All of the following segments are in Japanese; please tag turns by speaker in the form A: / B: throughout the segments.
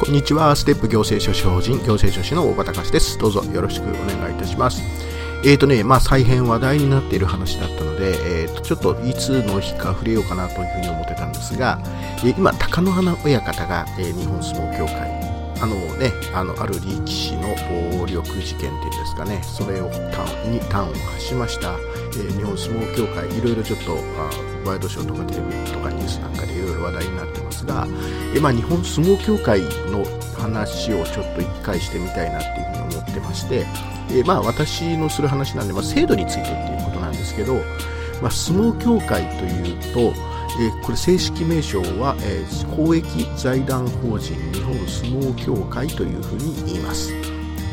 A: こんにちは。ステップ行政書士法人行政書士の大場隆です。どうぞよろしくお願いいたします。えーとね、まあ、再編話題になっている話だったので、えーと、ちょっといつの日か触れようかなというふうに思ってたんですが、えー、今、貴乃花親方が、えー、日本相撲協会あのね、あの、ある力士の暴力事件っていうんですかね、それを端に端を発しました、えー、日本相撲協会、いろいろちょっと、あワイドショーとかテレビとかニュースなんかでいろいろ話題になってますが、えー、まあ、日本相撲協会の話をちょっと一回してみたいなっていうふうに思ってまして、えー、まあ、私のする話なんで、まあ、制度についてっていうことなんですけど、まあ、相撲協会というと、えー、これ正式名称は、えー、公益財団法人日本相撲協会というふうに言います。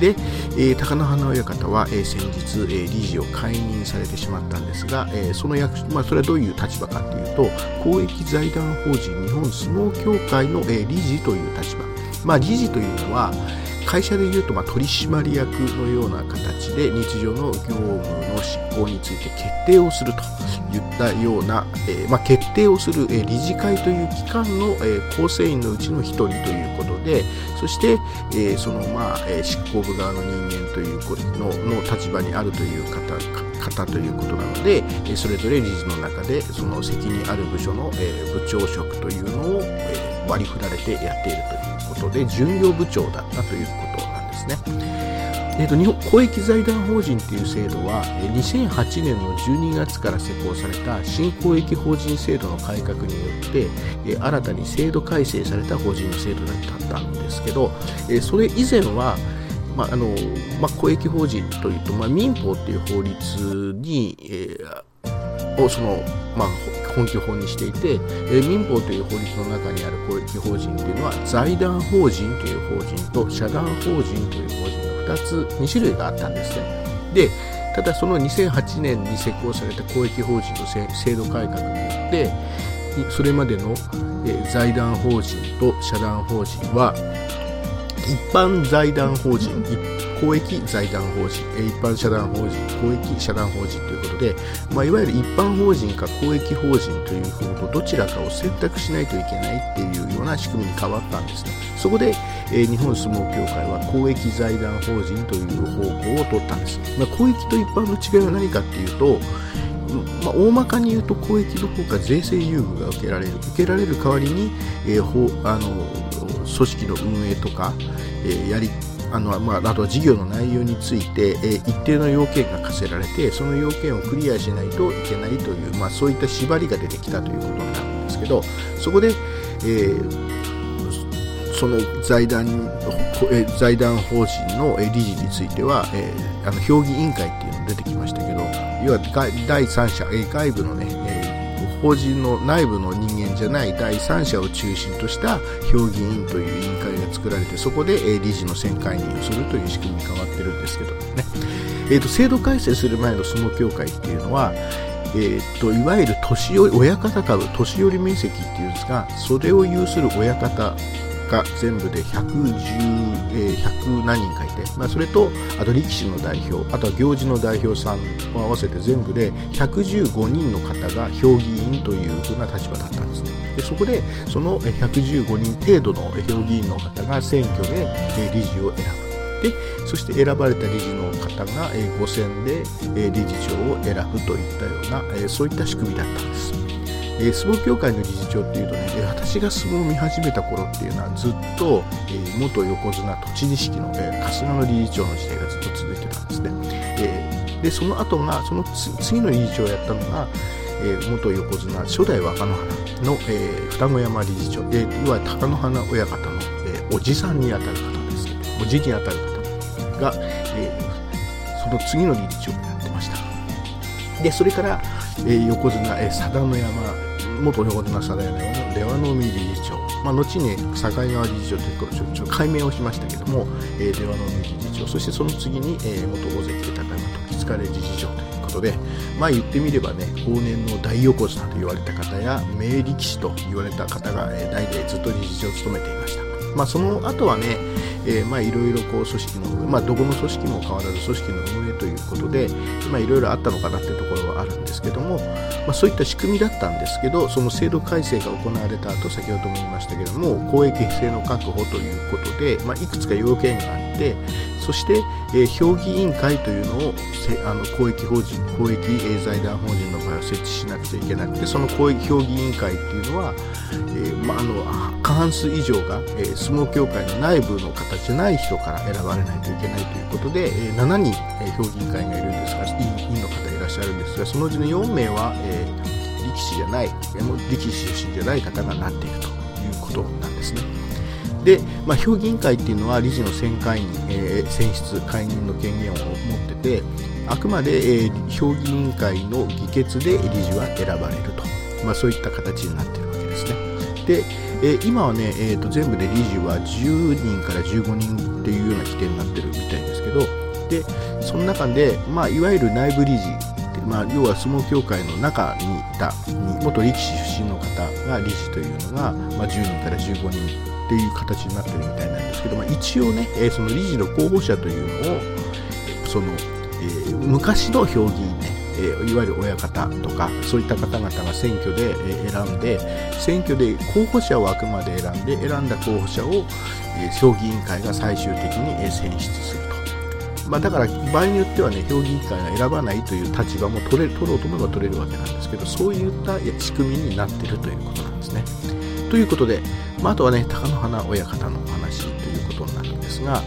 A: で、えー、高野花親方は、えー、先日、えー、理事を解任されてしまったんですが、えー、その役、まあ、それはどういう立場かというと、公益財団法人日本相撲協会の、えー、理事という立場。まあ、理事というのは、会社でいうとまあ取締役のような形で日常の業務の執行について決定をするといったような、えー、まあ、決定をする、えー、理事会という機関の、えー、構成員のうちの一人ということでそして、えその、まあえ執行部側の人間というのの立場にあるという方方ということなのでえそれぞれ理事の中でその責任ある部署の、え部長職というのを、え割り振られてやっているということで巡業部長だったということなんですね。えーと、日本公益財団法人という制度は2008年の12月から施行された新公益法人制度の改革によって新たに制度改正された法人の制度だったんですけどそれ以前はまああのまあ、公益法人というと、まあ、民法という法律に、えー、をその、まあ、本基本にしていて、えー、民法という法律の中にある公益法人というのは財団法人という法人と社団法人という法人の2つ2種類があったんですね。でただその2008年に施行された公益法人の制度改革によってそれまでの、財団法人と社団法人は一般財団法人公益財団法人一般社団法人公益社団法人ということで、まあ、いわゆる一般法人か公益法人という方とどちらかを選択しないといけないっていうような仕組みに変わったんですね。そこで、えー、日本相撲協会は公益財団法人という方向を取ったんです、まあ、公益と一般の違いは何かっていうとまあ、大まかに言うと公益の方が税制優遇が受けられる受けられる代わりに、えー、ほあの組織の運営とか、えー、やりあの、まあ、あとは事業の内容について、えー、一定の要件が課せられてその要件をクリアしないといけないという、まあ、そういった縛りが出てきたということになるんですけどそこで、えー、その財団財団法人の理事については、えー、あの評議委員会っていうのが出てきましたけど要は第三者外部のね、法人の内部の人間じゃない第三者を中心とした評議員という委員会が作られてそこで理事の選回人をするという仕組みに変わってるんですけどね、えーと、制度改正する前の相撲協会っていうのはえーと、いわゆる年寄り親方株年寄り面積っていうんですがそれを有する親方全部で110、えー、100何人かいて、まあ、それとあと力士の代表あとは行事の代表さんを合わせて全部で115人の方が評議員というふうな立場だったんですね。でそこでその115人程度の評議員の方が選挙で理事を選ぶ。でそして選ばれた理事の方が5選で理事長を選ぶといったようなそういった仕組みだったんです。えー、相撲協会の理事長っていうとね、えー、私が相撲を見始めた頃っていうのはずっと、えー、元横綱栃錦の、えー、春日の理事長の時代がずっと続いてたんですね。えー、でその後がその次の理事長をやったのが、えー、元横綱初代若乃花の、えー、双子山理事長、え、いわゆる貴乃花親方の、えー、おじさんにあたる方ですけどおじにあたる方が、えー、その次の理事長をやってましたでそれから、えー、横綱、えー、佐田の山元横綱佐田の山の出羽の海理事長、まあ、後に境川理事長ということちょっと解明をしましたけども、えー、出羽の海理事長。そしてその次に、えー、元大関で高山時津理事長ということで、まあ言ってみればね、往年の大横綱と言われた方や、名力士と言われた方が、え代々ずっと理事長を務めていました。まあその後はね、えー、まあいろいろこう組織の、まあどこの組織も変わらず組織の運営ということで、まあいろいろあったのかなっていうところはあるんですけども、まあそういった仕組みだったんですけど、その制度改正が行われた後、先ほども言いましたけども、公益性の確保ということで、まあいくつか要件があって、そして、え、評議委員会というのをあの公益法人公益財団法人の場合は設置しなくちゃいけなくてその公益評議委員会っていうのは、えーまあ、あの過半数以上が、えー、相撲協会の内部の形じゃない人から選ばれないといけないということで、えー、7人、え、評議委員会がいるんですが委員の方いらっしゃるんですがそのうちの4名は、え、力士じゃない力士出身じゃない方がなっているということなんですね。で、まあ、評議員会っていうのは理事の選会員、えー、選出解任の権限を持っててあくまで、えー、評議員会の議決で理事は選ばれると、まあ、そういった形になっているわけですね。で、えー、今はね、えーと、全部で理事は10人から15人っていうような規定になってるみたいですけどでその中で、まあ、いわゆる内部理事まあ、要は相撲協会の中にいた元力士出身の方が理事というのが、まあ、10人から15人っていう形になってるみたいなんですけど、まあ、一応ね、えー、その理事の候補者というのをその、えー、昔の評議員ね、えー、いわゆる親方とかそういった方々が選挙で、え選んで選挙で候補者をあくまで選んで選んだ候補者を、え評議委員会が最終的に、え選出。まあ、だから場合によってはね評議会が選ばないという立場も取れ取ろうと思えば取れるわけなんですけどそういった仕組みになっているということなんですね。ということで、まあ、あとはね、貴乃花親方のお話ということになるんですが、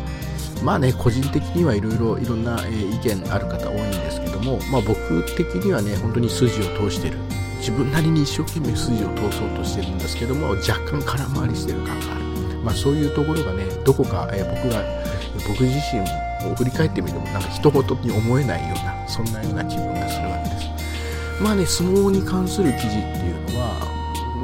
A: まあね、個人的にはいろいろいろんな、意見ある方多いんですけども、まあ、僕的にはね、本当に筋を通している。自分なりに一生懸命筋を通そうとしているんですけども、若干空回りしている感がある。まあ、そういうところがね、どこか、え、僕が、僕自身を振り返ってみても、なんか一言に思えないような、そんなような気分がするわけです。まあね、相撲に関する記事っていうのは、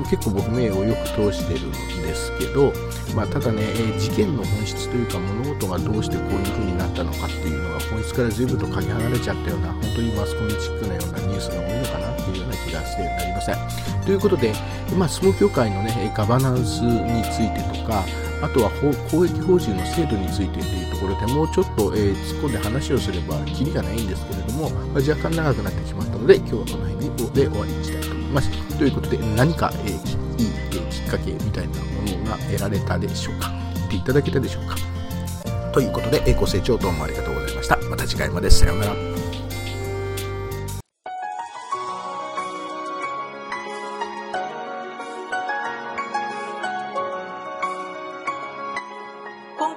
A: 結構僕名をよく通してるんですけど、まあ、ただね、え事件の本質というか物事がどうしてこういう風になったのかっていうのが本質から随分とかけ離れちゃったような本当にマスコミチックなようなニュースが多いのかなっていうような気がしてなりません。ということで、まあ、相撲協会のねガバナンスについてとかあとは公益法人の制度についてというところでもうちょっと、えー、突っ込んで話をすればキリがないんですけれども、まあ、若干長くなってしまったので今日はこの辺で終わりにしたいと思います。ということで、何か、えー、いい、えー、きっかけみたいなものが得られたでしょうか？っていただけたでしょうか？ということで、えー、ご清聴どうもありがとうございました。また次回まで。さようなら。